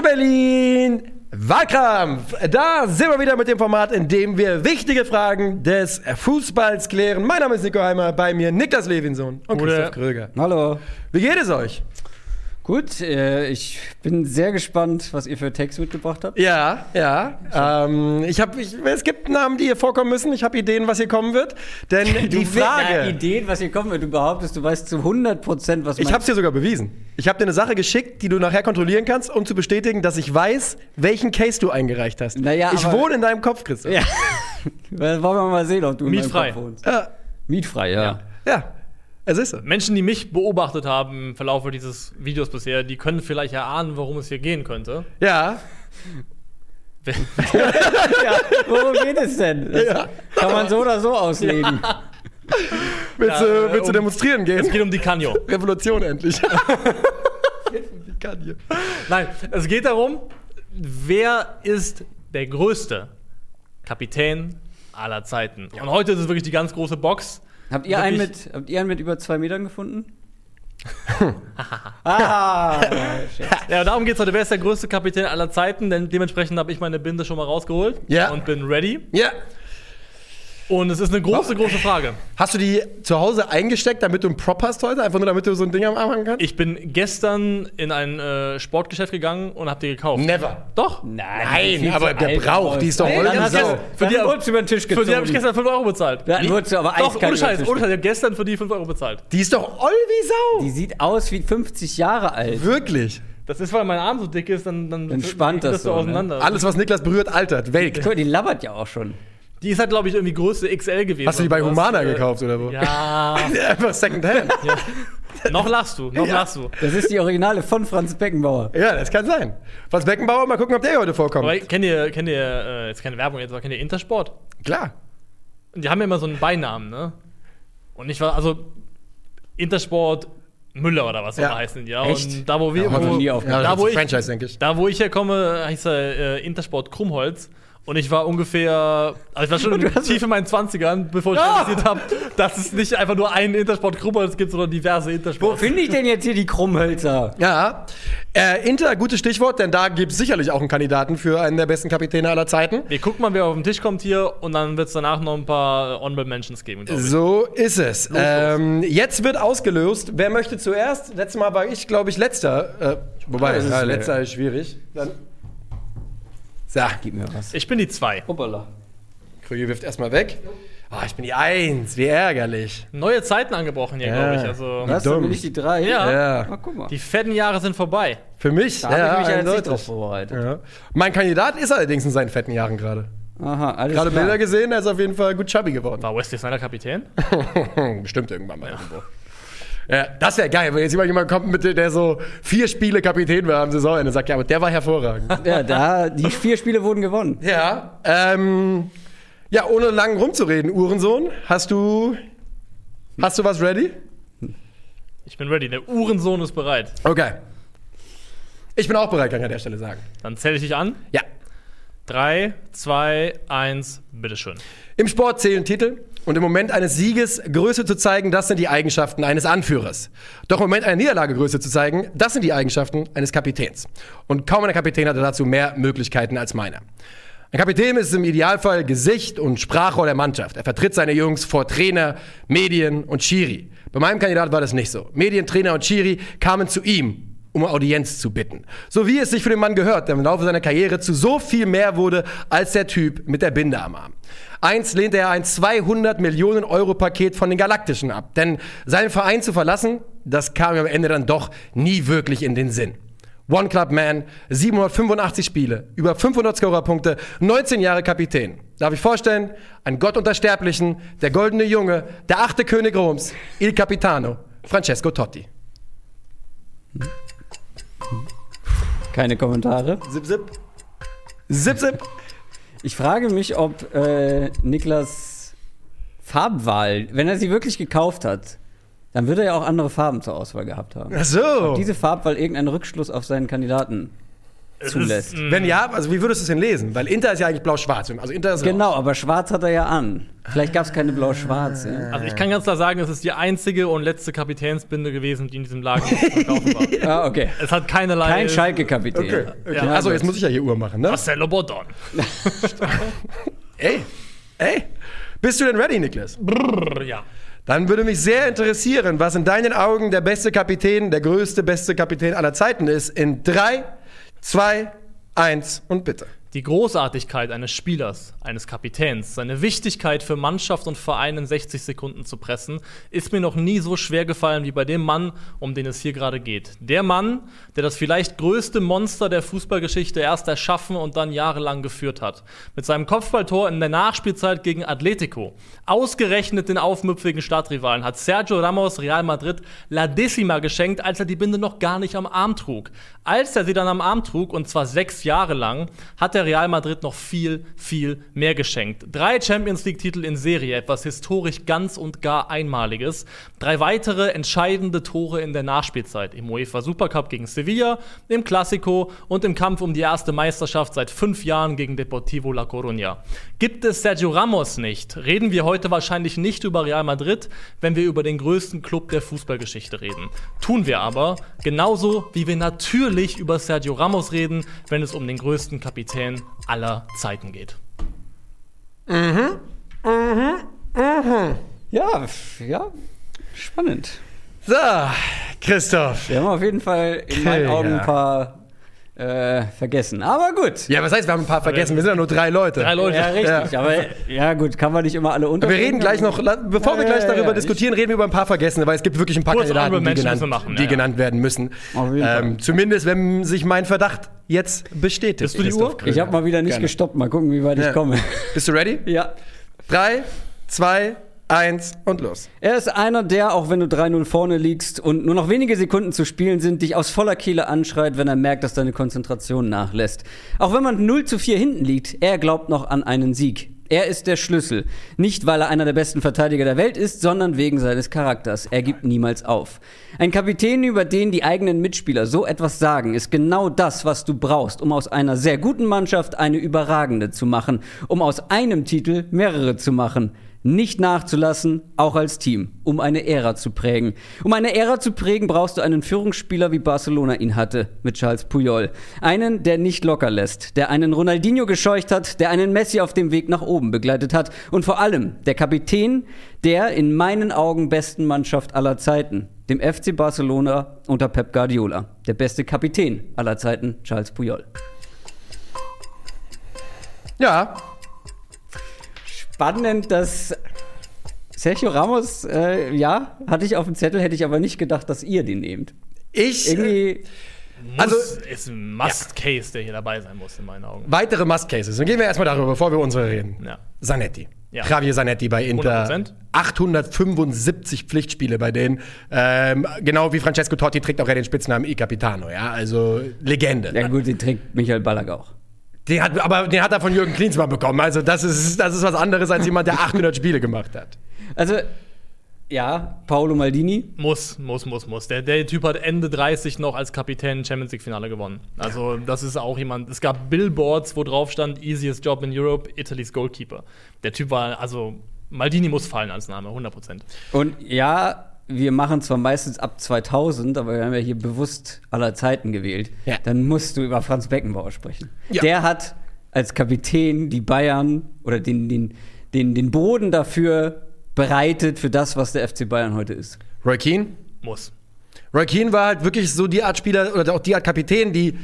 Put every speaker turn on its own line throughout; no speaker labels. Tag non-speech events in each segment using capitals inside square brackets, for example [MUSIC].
Calcio Berlin, Wahlkampf. Da sind wir wieder mit dem Format, in dem wir wichtige Fragen des Fußballs klären. Mein Name ist Nico Heimer, bei mir Niklas Levinson und Christoph Kröger.
Hallo.
Wie geht es euch?
Gut, äh, ich bin sehr gespannt, was ihr für Text mitgebracht habt.
Ja, ja. Ähm, ich hab, ich, es gibt Namen, die hier vorkommen müssen. Ich habe Ideen, was hier kommen wird. Denn [LAUGHS] die
Du- Ja,
Frage.
Ideen, was hier kommt, wenn du behauptest, du weißt zu 100 Prozent, was
Ich habe es dir sogar bewiesen. Ich habe dir eine Sache geschickt, die du nachher kontrollieren kannst, um zu bestätigen, dass ich weiß, welchen Case du eingereicht hast.
Naja,
ich
aber-
wohne in deinem Kopf, Christoph.
Ja. [LAUGHS] Wollen wir mal sehen, ob du in meinem
Mietfrei.
Kopf wohnst.
Ja,
Mietfrei, ja.
ja. Es ist so.
Menschen, die mich beobachtet haben im Verlauf dieses Videos bisher, die können vielleicht erahnen, worum es hier gehen könnte.
Ja, [LAUGHS]
ja. Worum geht es denn? Das
Ja.
Kann man so oder so auslegen.
willst,
Ja,
du,
äh,
willst du
um-
demonstrieren gehen?
Es geht um die Canio.
Revolution endlich. Die [LAUGHS] hier.
Nein, es geht darum, wer ist der größte Kapitän aller Zeiten? Und heute ist es wirklich die ganz große Box.
Habt ihr, einen mit, habt ihr einen mit über zwei Metern gefunden? [LAUGHS] ah, shit.
Ja, darum geht es heute. Wer ist der größte Kapitän aller Zeiten? Denn dementsprechend habe ich meine Binde schon mal rausgeholt
Ja.
und bin ready.
Ja.
Und es ist eine große, große Frage.
Hast du die zu Hause eingesteckt, damit du einen Prop hast heute? Einfach nur, damit du so ein Ding am Arm haben kannst?
Ich bin gestern in ein äh, Sportgeschäft gegangen und habe die gekauft.
Never.
Doch.
Nein,
Nein, aber der braucht, die ist doch
hast
Sau.
Für die-
wurdest du über den Tisch
Für
gezogen.
die habe ich gestern 5 Euro bezahlt.
Dann wurdest du aber
Doch, ohne Scheiß, ohne Scheiß. Ich habe gestern für die 5 Euro bezahlt.
Die ist doch oll wie Sau.
Die sieht aus wie 50 Jahre alt.
Wirklich.
Das ist, weil mein Arm so dick ist, dann, dann,
Dann spannt das
so
ne?
auseinander.
Alles, was Niklas berührt, altert, welkt.
Guck mal, die labbert ja auch schon.
Die ist halt, glaube ich, irgendwie Größe XL gewesen.
Hast du die bei
oder was.
Humana
Äh,
gekauft oder wo?
Ja. [LAUGHS]
Einfach Secondhand.
noch lachst du, noch
Ja.
lachst du.
Das ist die Originale von Franz Beckenbauer.
Ja, das kann sein. Franz Beckenbauer, mal gucken, ob der hier heute vorkommt.
Aber kennt ihr, kennt ihr, äh, jetzt keine Werbung jetzt, aber kennt ihr Intersport?
Klar.
Und die haben ja immer so einen Beinamen, ne? Und ich war, also, Intersport Müller oder was auch
Ja.
immer heißen die, ja.
Echt?
Und da, wo wir,
Ja,
wo.
Ja,
da,
das
wo ich,
Franchise, denke ich.
da, wo ich herkomme, heißt er äh, Intersport Krummholz. Und ich war ungefähr, also ich war schon [LAUGHS] tief in meinen 20ern, bevor ich
Ah!
realisiert habe, dass es nicht einfach nur einen Intersport Krummholz gibt, sondern diverse
Wo
Intersports.
finde ich denn jetzt hier die Krummhölzer?
Ja. Äh, Inter, gutes Stichwort, denn da gibt es sicherlich auch einen Kandidaten für einen der besten Kapitäne aller Zeiten.
Wir gucken mal, wer auf den Tisch kommt hier und dann wird es danach noch ein paar Honorable Mentions geben.
So ist es.
los.
Ähm, jetzt wird ausgelöst. Wer möchte zuerst? Letztes Mal war ich, glaube ich, letzter. Äh, wobei,
ist,
ja,
äh,
letzter ist schwierig. Dann. So,
Gib mir was.
Ich bin die zwei.
Hoppala.
Krüge wirft erstmal weg. Oh, ich bin die Eins. Wie ärgerlich.
Neue Zeiten angebrochen hier,
Ja.
glaube ich. Also,
Was?
dumm.
Dann bin ich die drei?
Ja.
Ja.
Na, guck mal.
die fetten Jahre sind vorbei.
Für mich.
da habe
ja,
ich mich ja nicht
eindeutig.
drauf vorbereitet.
Ja. Mein Kandidat ist allerdings in seinen fetten Jahren gerade.
Aha, alles
Gerade
klar.
Bilder gesehen, er ist auf jeden Fall gut chubby geworden.
War Wesley Snyder Kapitän? [LAUGHS]
Bestimmt irgendwann mal irgendwo. Ja, das wäre geil, wenn jetzt immer jemand kommt, mit, der so vier Spiele Kapitän war am Saisonende. Sagt, ja, aber der war hervorragend. [LAUGHS]
Ja, da, die vier Spiele wurden gewonnen.
ja, ähm, ja, ohne lang rumzureden, Uhrensohn, hast du, hast du was ready?
Ich bin ready. Der Uhrensohn ist bereit.
Okay. Ich bin auch bereit, kann ich an der Stelle sagen.
Dann zähle ich dich an.
Ja.
Drei, zwei, eins, bitteschön.
Im Sport zählen Titel und im Moment eines Sieges Größe zu zeigen, das sind die Eigenschaften eines Anführers. Doch im Moment einer Niederlage Größe zu zeigen, das sind die Eigenschaften eines Kapitäns. Und kaum ein Kapitän hatte dazu mehr Möglichkeiten als meiner. Ein Kapitän ist im Idealfall Gesicht und Sprachrohr der Mannschaft. Er vertritt seine Jungs vor Trainer, Medien und Schiri. Bei meinem Kandidat war das nicht so. Medien, Trainer und Schiri kamen zu ihm, um Audienz zu bitten. So wie es sich für den Mann gehört, der im Laufe seiner Karriere zu so viel mehr wurde als der Typ mit der Binde am Arm. Eins lehnte er ein 200 Millionen Euro Paket von den Galaktischen ab, denn seinen Verein zu verlassen, das kam ihm am Ende dann doch nie wirklich in den Sinn. One Club Man, 785 Spiele, über 500 Scorerpunkte, 19 Jahre Kapitän. Darf ich vorstellen? Ein Gott unter Sterblichen, der goldene Junge, der achte König Roms, Il Capitano, Francesco Totti.
Keine Kommentare.
Zip, zip. Zip, zip.
Ich frage mich, ob äh, Niklas Farbwahl, wenn er sie wirklich gekauft hat, dann würde er ja auch andere Farben zur Auswahl gehabt haben.
Ach so.
Diese Farbwahl irgendeinen Rückschluss auf seinen Kandidaten zulässt.
ist, mm,
Wenn ja, also wie würdest du es denn lesen? Weil Inter ist ja eigentlich blau-schwarz. Also Inter ist
Genau, aber schwarz hat er ja an. Vielleicht gab es keine blau-schwarz. Ja.
Also ich kann ganz klar sagen, es ist die einzige und letzte Kapitänsbinde gewesen, die in diesem Lager [LAUGHS] verkaufen war.
Ah, okay.
Es hat keinerlei.
Kein Schalke-Kapitän.
Okay, okay.
Ja,
also jetzt muss ich ja hier Uhr machen, ne?
Marcelo Bordon. [LAUGHS]
Ey, ey. Bist du denn ready, Niklas?
Brrr, ja.
Dann würde mich sehr interessieren, was in deinen Augen der beste Kapitän, der größte, beste Kapitän aller Zeiten ist. In 3, 2, 1 und bitte.
Die Großartigkeit eines Spielers, eines Kapitäns, seine Wichtigkeit für Mannschaft und Verein in 60 Sekunden zu pressen, ist mir noch nie so schwer gefallen wie bei dem Mann, um den es hier gerade geht. Der Mann, der das vielleicht größte Monster der Fußballgeschichte erst erschaffen und dann jahrelang geführt hat. Mit seinem Kopfballtor in der Nachspielzeit gegen Atletico, ausgerechnet den aufmüpfigen Stadtrivalen, hat Sergio Ramos Real Madrid La Decima geschenkt, als er die Binde noch gar nicht am Arm trug. Als er sie dann am Arm trug, und zwar sechs Jahre lang, hat der Real Madrid noch viel, viel mehr geschenkt. Drei Champions League-Titel in Serie, etwas historisch ganz und gar Einmaliges. Drei weitere entscheidende Tore in der Nachspielzeit. Im UEFA Supercup gegen Sevilla, im Classico und im Kampf um die erste Meisterschaft seit fünf Jahren gegen Deportivo La Coruña. Gibt es Sergio Ramos nicht, reden wir heute wahrscheinlich nicht über Real Madrid, wenn wir über den größten Club der Fußballgeschichte reden. Tun wir aber, genauso wie wir natürlich über Sergio Ramos reden, wenn es um den größten Kapitän aller Zeiten geht.
Ja, f- ja, spannend.
So, Christoph.
Wir haben auf jeden Fall in meinen Augen
ja.
ein paar äh, vergessen. Aber gut.
Ja, was heißt, wir haben ein paar vergessen? Wir sind ja nur drei Leute.
Drei Leute.
Ja, richtig.
Ja.
Aber ja, gut, kann man nicht immer alle unter.
Wir reden gleich noch, bevor wir gleich
ja,
darüber
ja.
diskutieren, reden wir über ein paar Vergessene, weil es gibt wirklich ein paar
Kurz
Kandidaten, die,
Mention
genannt,
machen,
die genannt werden müssen.
Auf jeden
Ähm, zumindest, wenn sich mein Verdacht jetzt bestätigt.
Bist du die Uhr?
Ich habe mal wieder nicht
Gerne.
gestoppt. Mal gucken, wie weit
Ja.
ich komme.
Bist du ready?
Ja.
Drei, zwei, eins und los.
Er ist einer, der, auch wenn du 3-0 vorne liegst und nur noch wenige Sekunden zu spielen sind, dich aus voller Kehle anschreit, wenn er merkt, dass deine Konzentration nachlässt. Auch wenn man 0 zu 4 hinten liegt, er glaubt noch an einen Sieg. Er ist der Schlüssel. Nicht, weil er einer der besten Verteidiger der Welt ist, sondern wegen seines Charakters. Er gibt niemals auf. Ein Kapitän, über den die eigenen Mitspieler so etwas sagen, ist genau das, was du brauchst, um aus einer sehr guten Mannschaft eine überragende zu machen, um aus einem Titel mehrere zu machen nicht nachzulassen, auch als Team, um eine Ära zu prägen. Um eine Ära zu prägen, brauchst du einen Führungsspieler, wie Barcelona ihn hatte, mit Charles Puyol. Einen, der nicht locker lässt, der einen Ronaldinho gescheucht hat, der einen Messi auf dem Weg nach oben begleitet hat und vor allem der Kapitän der in meinen Augen besten Mannschaft aller Zeiten, dem FC Barcelona unter Pep Guardiola. Der beste Kapitän aller Zeiten, Charles Puyol.
Ja,
spannend, dass Sergio Ramos, äh, ja, hatte ich auf dem Zettel, hätte ich aber nicht gedacht, dass ihr den nehmt.
ich. Äh,
Irgendwie,
Muss,
Also-
ist ein Must-Case, der hier dabei sein muss, in meinen Augen.
weitere Must-Cases. Dann gehen wir erstmal darüber, bevor wir unsere reden.
Ja.
Zanetti.
Ja.
Javier Zanetti bei Inter.
100%.
875 Pflichtspiele bei denen. Ähm, genau wie Francesco Totti trägt auch er den Spitznamen I Capitano, ja, also Legende.
ja gut, den trägt Michael Ballack auch.
Den hat, aber den hat er von Jürgen Klinsmann bekommen. Also das ist, das ist was anderes als jemand, der 800 Spiele gemacht hat.
Also, ja, Paolo Maldini.
Muss, muss, muss, muss. Der, der Typ hat Ende 30 noch als Kapitän Champions League-Finale gewonnen. Also, das ist auch jemand. Es gab Billboards, wo drauf stand: Easiest Job in Europe, Italy's Goalkeeper. Der Typ war, also, Maldini muss fallen als Name, 100%.
Und ja, wir machen zwar meistens ab 2000, aber wir haben ja hier bewusst aller Zeiten gewählt.
Ja.
Dann musst du über Franz Beckenbauer sprechen.
Ja.
Der hat als Kapitän die Bayern oder den, den, den, den Boden dafür bereitet für das, was der FC Bayern heute ist.
Roy Keane?
Muss.
Roy Keane war halt wirklich so die Art Spieler oder auch die Art Kapitän, die,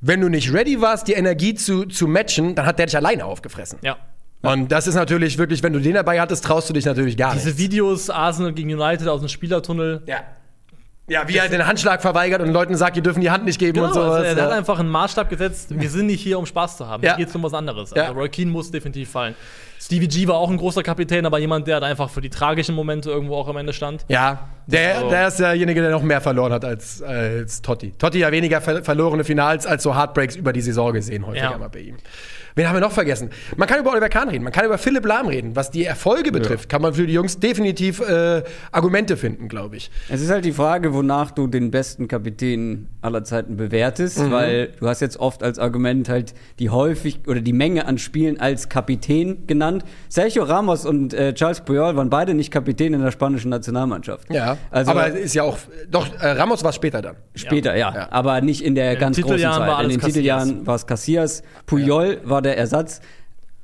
wenn du nicht ready warst, die Energie zu, zu matchen, dann hat der dich alleine aufgefressen.
Ja.
Und das ist natürlich wirklich, wenn du den dabei hattest, traust du dich natürlich gar
Diese
nicht.
Videos, Arsenal gegen United aus dem Spielertunnel.
Ja. Ja, wie er den Handschlag verweigert und Leuten sagt, die dürfen die Hand nicht geben und
Genau,
sowas.
also er
ja.
hat einfach einen Maßstab gesetzt. Wir sind nicht hier, um Spaß zu haben.
Ja.
Hier geht es um was anderes.
Ja.
Also Roy Keane muss definitiv fallen. Stevie G war auch ein großer Kapitän, aber jemand, der halt einfach für die tragischen Momente irgendwo auch am Ende stand.
Ja, der,
Also-
der ist derjenige, der noch mehr verloren hat als, als Totti. Totti ja weniger ver verlorene Finals als so Heartbreaks über die Saison gesehen, häufiger
Ja.
mal bei ihm. Wen haben wir noch vergessen? Man kann über Oliver Kahn reden, man kann über Philipp Lahm reden. Was die Erfolge betrifft, kann man für die Jungs definitiv äh, Argumente finden, glaube ich.
Es ist halt die Frage, wonach du den besten Kapitän aller Zeiten bewertest,
Mhm.
weil du hast jetzt oft als Argument halt die häufig oder die Menge an Spielen als Kapitän genannt. Sergio Ramos und äh, Charles Puyol waren beide nicht Kapitän in der spanischen Nationalmannschaft.
Ja,
also
aber ist ja auch, doch, äh, Ramos war später dann.
Später, ja.
Ja.
Aber nicht in der
den
ganz großen
Titeljahren
Zeit.
war alles
in den
Casillas.
Titeljahren war es Casillas. Puyol war der Ersatz.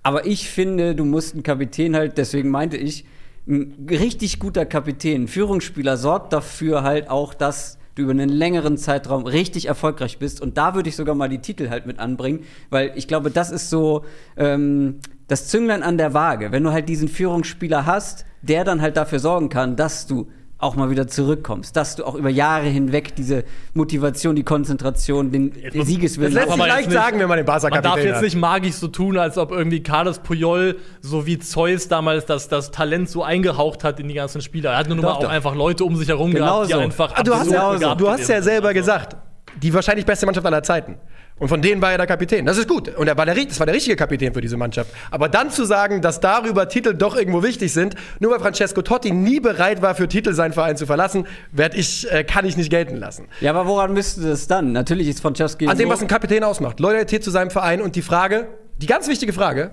Aber ich finde, du musst einen Kapitän halt, deswegen meinte ich, ein richtig guter Kapitän, ein Führungsspieler sorgt dafür halt auch, dass du über einen längeren Zeitraum richtig erfolgreich bist. Und da würde ich sogar mal die Titel halt mit anbringen, weil ich glaube, das ist so ähm, das Zünglein an der Waage. Wenn du halt diesen Führungsspieler hast, der dann halt dafür sorgen kann, dass du auch mal wieder zurückkommst, dass du auch über Jahre hinweg diese Motivation, die Konzentration, den
muss-
Siegeswillen
Das lässt sich leicht sagen, wenn man den
Man darf jetzt
hat.
nicht magisch so tun, als ob irgendwie Carlos Puyol so wie Zeus damals das, das Talent so eingehaucht hat in die ganzen Spieler. Er hat nur
Doch,
mal auch
doch.
einfach Leute um sich herum
Genau
gehabt, die
so.
einfach
Ah, du hast, ja, du hast ja selber gesagt, die wahrscheinlich beste Mannschaft aller Zeiten. Und von denen war er der Kapitän. Das ist gut. Und er war der, das war der richtige Kapitän für diese Mannschaft. Aber dann zu sagen, dass darüber Titel doch irgendwo wichtig sind, nur weil Francesco Totti nie bereit war, für Titel seinen Verein zu verlassen, werd ich, äh, kann ich nicht gelten lassen.
Ja, aber woran müsste das dann? Natürlich ist Franceschi
An dem, was ein Kapitän ausmacht. Loyalität zu seinem Verein und die Frage, die ganz wichtige Frage,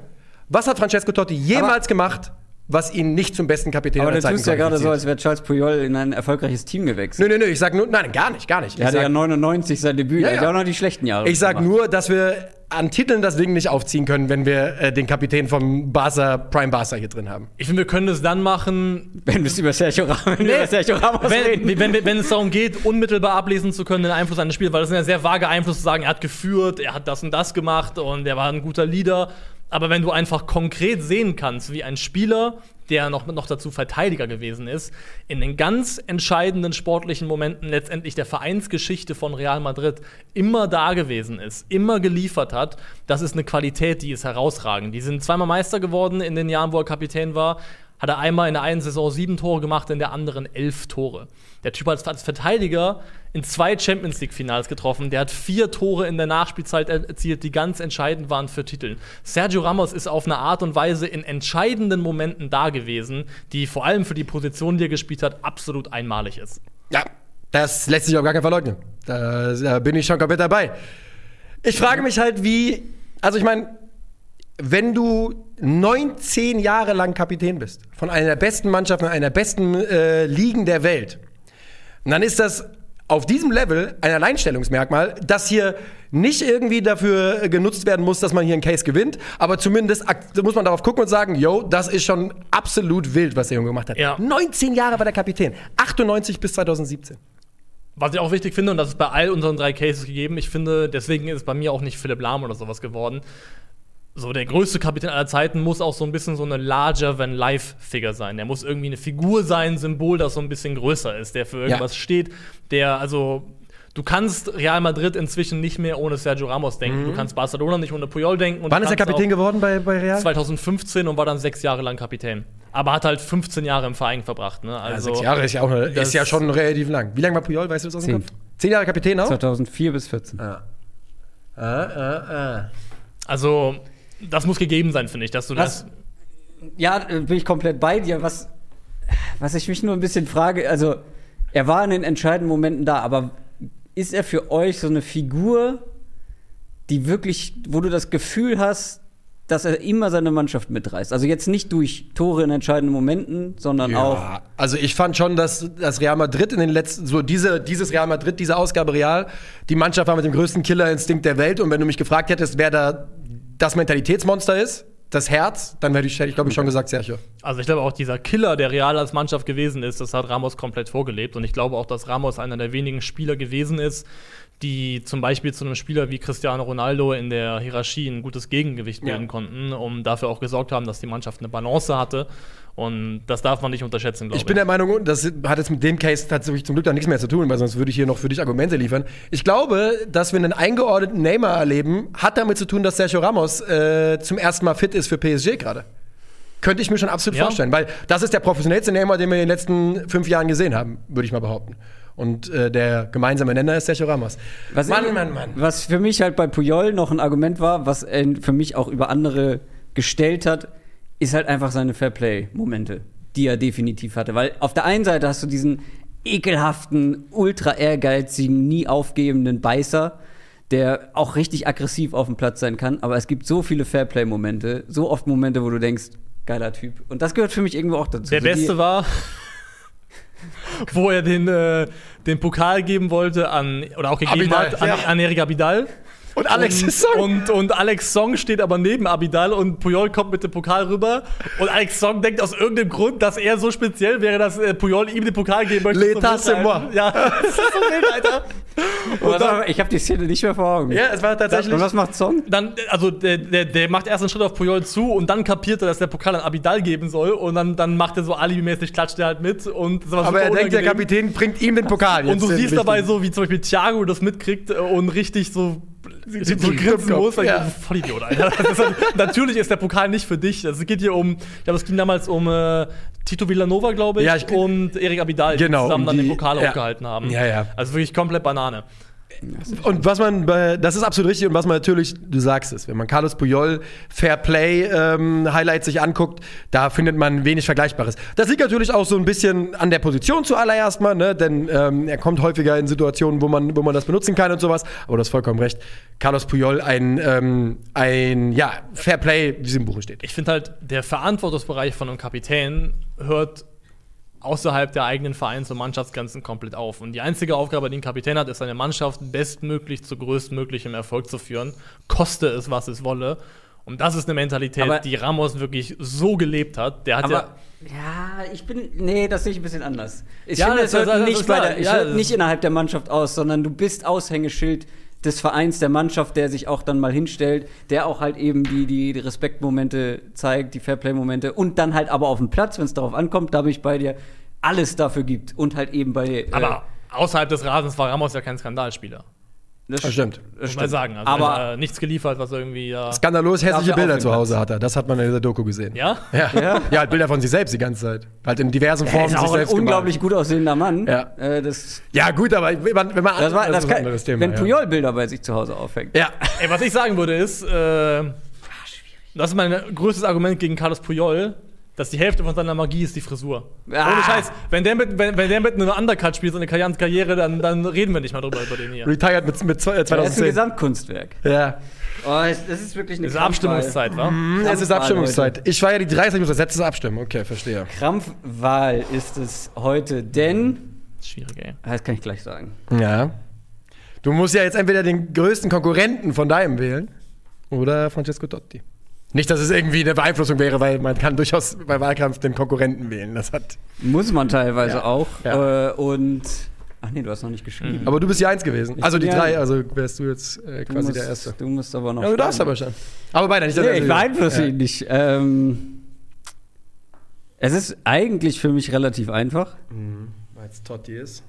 was hat Francesco Totti jemals gemacht, was ihn nicht zum besten Kapitän
Aber du
Zeiten
tust ja gerade so, als wäre Charles Puyol in ein erfolgreiches Team gewechselt.
Nö, nö, nö, ich sag nur, nein, gar nicht, gar nicht.
Er hatte
sag-
ja 99 sein Debüt,
Ja,
er hat
ja.
ja auch noch die schlechten Jahre.
Ich sag
gemacht.
nur, dass wir an Titeln das Ding nicht aufziehen können, wenn wir äh, den Kapitän vom Barca, Prime Barca hier drin haben.
Ich finde, wir können es dann machen,
Wenn wir über Sergio Ramos, wenn wir über Sergio Ramos
wenn,
reden.
wenn, wenn es darum geht, unmittelbar ablesen zu können, den Einfluss eines Spiels, weil das sind ja sehr vage Einflüsse zu sagen, er hat geführt, er hat das und das gemacht und er war ein guter Leader. Aber wenn du einfach konkret sehen kannst, wie ein Spieler, der noch, noch dazu Verteidiger gewesen ist, in den ganz entscheidenden sportlichen Momenten letztendlich der Vereinsgeschichte von Real Madrid immer da gewesen ist, immer geliefert hat, das ist eine Qualität, die ist herausragend. Die sind zweimal Meister geworden in den Jahren, wo er Kapitän war hat er einmal in der einen Saison sieben Tore gemacht, in der anderen elf Tore. Der Typ hat als Verteidiger in zwei Champions League-Finals getroffen. Der hat vier Tore in der Nachspielzeit er- erzielt, die ganz entscheidend waren für Titel. Sergio Ramos ist auf eine Art und Weise in entscheidenden Momenten da gewesen, die vor allem für die Position, die er gespielt hat, absolut einmalig ist.
Ja, das lässt sich auf gar keinen Fall leugnen. Da, da bin ich schon komplett dabei. Ich frage mich halt, wie. Also, ich meine, wenn du 19 Jahre lang Kapitän bist, von einer der besten Mannschaften, einer der besten äh, Ligen der Welt, dann ist das auf diesem Level ein Alleinstellungsmerkmal, das hier nicht irgendwie dafür genutzt werden muss, dass man hier einen Case gewinnt, aber zumindest muss man darauf gucken und sagen, yo, das ist schon absolut wild, was der Junge gemacht hat.
Ja.
19 Jahre war der Kapitän, 98 bis 2017.
Was ich auch wichtig finde, und das ist bei all unseren drei Cases gegeben, ich finde, deswegen ist es bei mir auch nicht Philipp Lahm oder sowas geworden. So, der größte Kapitän aller Zeiten muss auch so ein bisschen so eine larger-than-life-Figure sein. Der muss irgendwie eine Figur sein, ein Symbol, das so ein bisschen größer ist, der für irgendwas steht, der, also, du kannst Real Madrid inzwischen nicht mehr ohne Sergio Ramos denken. Du kannst Barcelona nicht ohne Puyol denken. Und
Wann ist er Kapitän geworden bei, bei Real?
2015 und war dann sechs Jahre lang Kapitän. Aber hat halt 15 Jahre im Verein verbracht. Ne?
Ja,
Also,
sechs Jahre ist ja, auch eine,
das-
ist ja schon relativ lang. Wie lange war Puyol, weißt du das aus dem
Zehn.
Kopf? Zehn Jahre Kapitän auch?
2004 bis 14.
Ah, ah, ah.
Also, das muss gegeben sein, finde ich, dass du
Was-
das.
Ja, äh, bin ich komplett bei dir. Was, was ich mich nur ein bisschen frage, also er war in den entscheidenden Momenten da, aber ist er für euch so eine Figur, die wirklich, wo du das Gefühl hast, dass er immer seine Mannschaft mitreißt? Also jetzt nicht durch Tore in entscheidenden Momenten, sondern auch.
Ja, also ich fand schon, dass das Real Madrid in den letzten, so diese, dieses Real Madrid, diese Ausgabe Real, die Mannschaft war mit dem größten Killerinstinkt der Welt. Und wenn du mich gefragt hättest, wer da das Mentalitätsmonster ist, das Herz, dann hätte ich, hätte ich glaube ich, schon gesagt, Sergio.
Also, ich glaube auch, dieser Killer, der Real als Mannschaft gewesen ist, das hat Ramos komplett vorgelebt. Und ich glaube auch, dass Ramos einer der wenigen Spieler gewesen ist, die zum Beispiel zu einem Spieler wie Cristiano Ronaldo in der Hierarchie ein gutes Gegengewicht bilden
Ja.
konnten, um dafür auch gesorgt haben, dass die Mannschaft eine Balance hatte. Und das darf man nicht unterschätzen, glaube ich.
Ich bin der Meinung, das hat jetzt mit dem Case tatsächlich zum Glück dann nichts mehr zu tun, weil sonst würde ich hier noch für dich Argumente liefern. Ich glaube, dass wir einen eingeordneten Neymar erleben, hat damit zu tun, dass Sergio Ramos äh, zum ersten Mal fit ist für PSG gerade. Könnte ich mir schon absolut
Ja.
vorstellen, weil das ist der professionellste Neymar, den wir in den letzten fünf Jahren gesehen haben, würde ich mal behaupten. Und äh, der gemeinsame Nenner ist Sergio Ramos.
Was
Mann,
ich-
Mann, Mann.
Was für mich halt bei Puyol noch ein Argument war, was er für mich auch über andere gestellt hat, ist halt einfach seine Fairplay-Momente, die er definitiv hatte. Weil auf der einen Seite hast du diesen ekelhaften, ultra ehrgeizigen, nie aufgebenden Beißer, der auch richtig aggressiv auf dem Platz sein kann. Aber es gibt so viele Fairplay-Momente, so oft Momente, wo du denkst, geiler Typ. Und das gehört für mich irgendwo auch dazu.
Der
So die-
beste war, wo er den, äh, den Pokal geben wollte an, oder auch gegeben
Abidal,
hat, an,
ja.
an Erik Abidal.
Und Alex
und,
Song.
Und, und Alex Song steht aber neben Abidal und Puyol kommt mit dem Pokal rüber. Und Alex Song denkt aus irgendeinem Grund, dass er so speziell wäre, dass äh, Puyol ihm den Pokal geben möchte.
L'état, c'est moi.
Ja, das ist so wild, Alter.
Und was- ich habe die Szene nicht mehr vor Augen.
Ja, es war tatsächlich.
Und was macht Song?
Dann, also der, der, der macht erst einen Schritt auf Puyol zu und dann kapiert er, dass der Pokal an Abidal geben soll. Und dann, dann macht er so alibimäßig, klatscht er halt mit. Und
aber er denkt, der. Kapitän bringt ihm den Pokal.
Und
jetzt
du
in
siehst dabei so, wie zum Beispiel Thiago das mitkriegt äh, und richtig so, so
Dummkopf,
grinsen muss. weil
ja.
Vollidiot, Alter. Das ist halt, natürlich ist der Pokal nicht für dich. Also Es geht hier um, ich glaube, es ging damals um äh, Tito Villanova, glaube ich,
Ja, ich-
und Erik Abidal, die
Genau,
zusammen
um
dann den
die-
Pokal
ja.
hochgehalten haben.
Ja, ja.
Also wirklich komplett Banane.
Und was man, bei- das ist absolut richtig und was man natürlich, du sagst es, wenn man Carlos Puyol Fair Play ähm, Highlights sich anguckt, da findet man wenig Vergleichbares. Das liegt natürlich auch so ein bisschen an der Position zuallererst mal, ne? denn ähm, er kommt häufiger in Situationen, wo man, wo man das benutzen kann und sowas. Aber du hast vollkommen recht. Carlos Puyol ein, ähm, ein ja, Fair Play, wie es im Buche steht.
Ich finde halt, der Verantwortungsbereich von einem Kapitän hört außerhalb der eigenen Vereins- und Mannschaftsgrenzen komplett auf. Und die einzige Aufgabe, die ein Kapitän hat, ist, seine Mannschaft bestmöglich zu größtmöglichem Erfolg zu führen, koste es, was es wolle. Und das ist eine Mentalität,
Aber-
die Ramos wirklich so gelebt hat. Der hat ja.
Aber ja, ich bin. Nee, das sehe ich ein bisschen anders. Ich
Ja,
finde,
das-
es hört
das- das
nicht, der, ich
Ja,
hört
das-
nicht innerhalb der Mannschaft aus, sondern du bist Aushängeschild des Vereins, der Mannschaft, der sich auch dann mal hinstellt, der auch halt eben die, die, Respektmomente zeigt, die Fairplay-Momente und dann halt aber auf dem Platz, wenn es darauf ankommt, da bin ich bei dir, alles dafür gibt und halt eben bei. äh,
aber außerhalb des Rasens war Ramos ja kein Skandalspieler.
Das,
Das stimmt.
Das stimmt.
sagen. Also
aber
er äh, nichts geliefert, was irgendwie. Ja,
Skandalös hässliche Bilder zu Hause hat er. Das hat man in dieser Doku gesehen.
ja? [LAUGHS]
Ja.
Ja?
ja. halt Bilder von sich selbst die ganze Zeit. Halt in diversen
er
Formen
ist
sich
auch ein
selbst
unglaublich gut aussehender Mann.
Ja.
Äh, das,
Ja, gut, aber wenn man, wenn man
das war, das
ist ein
kann,
anderes Thema.
wenn
ja.
Puyol Bilder bei sich zu Hause aufhängt.
Ja, [LAUGHS]
Ey, was ich sagen würde ist, äh, das ist mein größtes Argument gegen Carlos Puyol, dass die Hälfte von seiner Magie ist die Frisur.
Ah.
Ohne Scheiß, wenn der mit, wenn, wenn der mit einem Undercut spielt, so eine Karriere- dann, dann reden wir nicht mal drüber über den hier.
retired mit, mit zwei- äh,
Er ist ein
2010.
Gesamtkunstwerk.
Ja,
Oh, es- das ist wirklich eine
Das ist
Krampfwahl.
Abstimmungszeit, wa?
es ist Abstimmungszeit. Ich war ja die 30 Minuten, jetzt ist Abstimmen. Okay, verstehe.
Krampfwahl ist es heute, denn.
Schwierig, ey.
Ah, Das kann ich gleich sagen.
Ja. Du musst ja jetzt entweder den größten Konkurrenten von deinem wählen oder Francesco Totti. Nicht, dass es irgendwie eine Beeinflussung wäre, weil man kann durchaus bei Wahlkampf den Konkurrenten wählen. Das hat.
Muss man teilweise
Ja.
auch.
Ja.
Äh, und. Ach nee, du hast noch nicht geschrieben.
Aber du bist die Eins gewesen.
Ich
Also die drei, also wärst du jetzt äh,
Du
quasi
musst,
der Erste.
Du musst aber noch.
Ja, du darfst aber schon. Aber beide nicht.
Nee, ich beeinflusse
ja.
ihn nicht. Ähm, es ist eigentlich für mich relativ einfach,
Weil es Totti ist.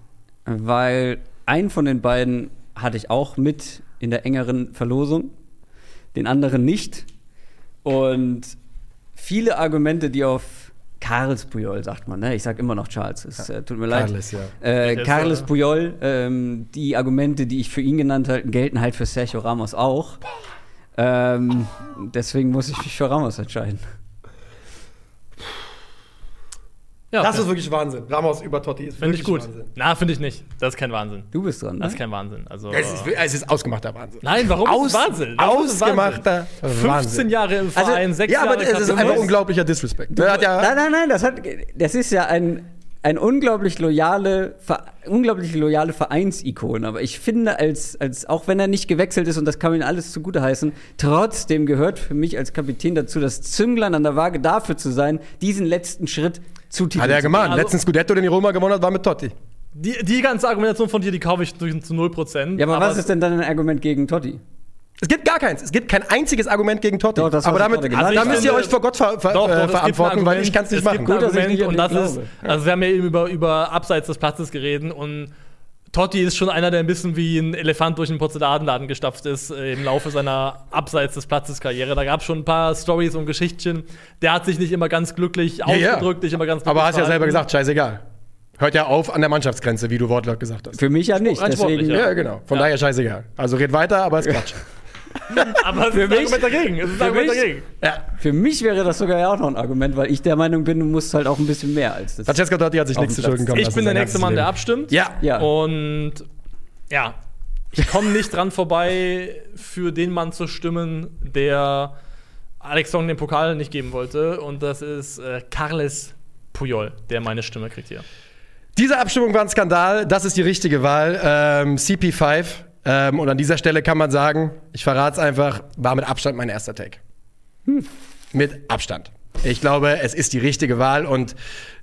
weil ein von den beiden hatte ich auch mit in der engeren Verlosung, den anderen nicht. Und viele Argumente, die auf Carles Puyol sagt man, ne? Ich sag immer noch Charles. Es äh, tut mir leid.
Carles, ja.
Äh, Carles Puyol, ähm, die Argumente, die ich für ihn genannt habe, gelten halt für Sergio Ramos auch. Ähm, deswegen muss ich mich für Ramos entscheiden.
Ja,
Das ist
finde
wirklich Wahnsinn. Ramos über Totti ist
find ich
wirklich
gut.
Wahnsinn.
Na, finde ich nicht. Das ist kein Wahnsinn.
Du bist dran, ne?
Das ist kein Wahnsinn. Also,
Es ist, es ist ausgemachter Wahnsinn.
Nein, warum
Aus,
ist Wahnsinn? Warum ist
Ausgemachter
15
Wahnsinn.
Jahre im
Also,
Verein, 6
Ja, aber
Jahre
es ist einfach unglaublicher Disrespect. Ja,
Nein, nein, nein, das, hat, das ist ja ein, ein unglaublich loyale, Ver- unglaublich loyale Vereinsikon. Aber ich finde, als, als, auch wenn er nicht gewechselt ist, und das kann mir alles zugute heißen, trotzdem gehört für mich als Kapitän dazu, das Zünglein an der Waage dafür zu sein, diesen letzten Schritt zu
hat er gemacht.
Also-
Letzten Scudetto, den die Roma gewonnen hat, war mit Totti.
Die, die ganze Argumentation von dir, die kaufe ich durch, zu 0%.
Ja, aber, was ist denn dann ein Argument gegen Totti?
Es gibt gar keins. Es gibt kein einziges Argument gegen Totti.
Doch, das,
aber damit,
gesagt
da müsst ihr
Also
euch vor Gott ver ver
Doch, doch,
äh, verantworten, weil ich kann es nicht machen.
Gut, dass ich
Argument und das ist, also wir haben ja eben über, über abseits des Platzes geredet und Totti ist schon einer, der ein bisschen wie ein Elefant durch einen Porzellanladen gestapft ist äh, im Laufe seiner abseits des Platzes Karriere. Da gab es schon ein paar Stories und Geschichtchen. Der hat sich nicht immer ganz glücklich
Ja, ja.
ausgedrückt, nicht immer ganz glücklich
Aber hast ja selber
verhalten.
gesagt, scheißegal. Hört ja auf an der Mannschaftsgrenze, wie du wortlaut gesagt hast.
Für mich ja nicht. Deswegen,
ja.
Ja, genau. Von daher scheißegal. Also red weiter, aber es ist Quatsch. [LAUGHS] [LAUGHS]
Aber es
Für
ist ein
mich-
Argument dagegen.
Für
Argument
mich-
dagegen.
Ja.
Für mich wäre das sogar ja auch noch ein Argument, weil ich der Meinung bin, du musst halt auch ein bisschen mehr als das.
Francesco Totti hat sich nichts zu Schulden kommen
Ich bin der nächste Mann, der
Leben.
abstimmt.
Ja.
Ja.
Und ja, ich komme nicht dran vorbei, für den Mann zu stimmen, der Alex Song den Pokal nicht geben wollte. Und das ist äh, Carles Puyol, der meine Stimme kriegt hier.
Diese Abstimmung war ein Skandal. Das ist die richtige Wahl. Ähm, CP5. Ähm, und an dieser Stelle kann man sagen, ich verrate es einfach, war mit Abstand mein erster Take. Mit Abstand. Ich glaube, es ist die richtige Wahl und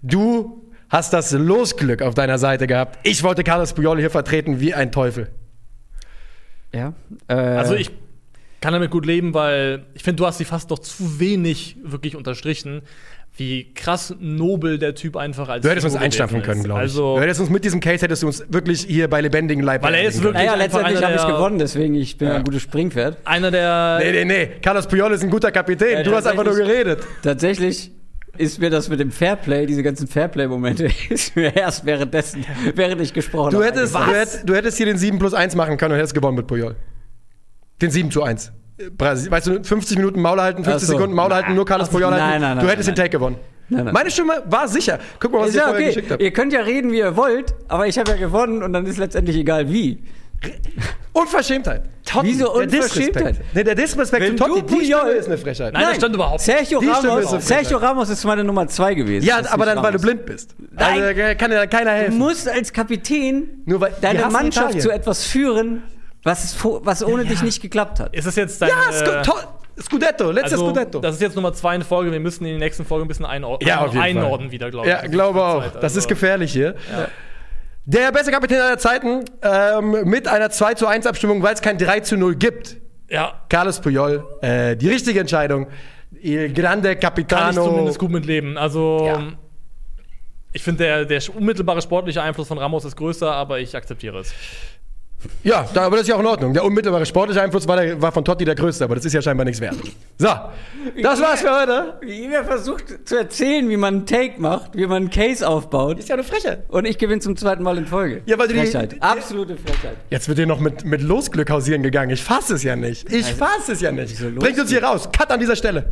du hast das Losglück auf deiner Seite gehabt. Ich wollte Carlos Puyol hier vertreten wie ein Teufel.
Ja. Äh,
Also ich kann damit gut leben, weil ich finde, du hast sie fast noch zu wenig wirklich unterstrichen, wie krass nobel der Typ einfach als
Du hättest uns einstampfen können, glaube ich.
Also,
du hättest uns mit diesem Case hättest du uns wirklich hier bei lebendigem Leib
Weil er ist wirklich-
Naja, letztendlich habe ich gewonnen, deswegen ich bin
Ja.
ein gutes Springpferd.
einer der
Nee, nee, nee. Carlos Puyol ist ein guter Kapitän.
Ja,
du hast einfach nur geredet.
Tatsächlich ist mir das mit dem Fairplay, diese ganzen Fairplay-Momente, [LAUGHS] ist mir erst währenddessen, während ich gesprochen
Du
habe.
hättest, du, hättest, du hättest hier den 7 plus 1 machen können und hättest gewonnen mit Puyol. Den 7 zu 1. Brasi- Weißt du, 50 Minuten Maul halten, 50
Ach so.
Sekunden Maul halten, nur Carlos Puyol halten.
nein, nein, nein,
du hättest
nein,
den Take gewonnen.
Nein, nein.
Meine Stimme war sicher. Guck mal, was
Ist
ich
ja
vorher
okay.
geschickt habe.
Ihr könnt ja reden, wie ihr wollt, aber ich habe ja gewonnen und dann ist letztendlich egal wie.
Unverschämtheit. Totti,
Wieso
der
Unverschämtheit?
Disrespekt. Nee, der Disrespekt
Wenn
zu Totti,
du
die Stimme
Puyol-
ist eine Frechheit.
Nein, das stimmt überhaupt nicht.
Sergio
ist
Ramos,
so
Sergio Ramos ist meine Nummer zwei gewesen.
Ja,
ist
aber dann, weil du
Ramos.
blind bist.
Nein.
Also äh, kann dir dann keiner
Du
helfen.
musst als Kapitän
Nur weil-
deine Mannschaft zu etwas führen, was, was ohne dich nicht geklappt hat.
ist es jetzt dein
ja, Scu
äh,
toll. Scudetto, letztes
also,
Scudetto.
Das ist jetzt Nummer zwei in Folge. Wir müssen in den nächsten Folgen ein bisschen einordnen,
Ja, auf jeden
einordnen
Fall.
wieder, glaube ich.
Ja, glaube auch.
Zeit,
Das
also-
ist gefährlich hier. Der beste Kapitän aller Zeiten ähm, mit einer 2 zu 1 Abstimmung, weil es kein 3 zu 0 gibt.
Ja,
Carlos Puyol, äh, die richtige Entscheidung. Il grande
kann ich
Capitano.
zumindest gut mit leben. Also,
Ja.
ich finde, der, der unmittelbare sportliche Einfluss von Ramos ist größer, aber ich akzeptiere es.
Ja, da, aber das ist ja auch in Ordnung. Der unmittelbare sportliche Einfluss war, der, war von Totti der größte, aber das ist ja scheinbar nichts wert. So, das war's für heute.
Wie ihr versucht zu erzählen, wie man einen Take macht, wie man einen Case aufbaut.
Ist ja eine Frechheit.
Und ich gewinne zum zweiten Mal in Folge.
Ja, weil du die-
Frechheit.
die-
Absolute Frechheit.
Jetzt wird hier noch mit, mit Losglück hausieren gegangen. Ich fasse es ja nicht. Ich fasse es ja nicht.
Wieso
Bringt uns hier raus. Cut an dieser Stelle.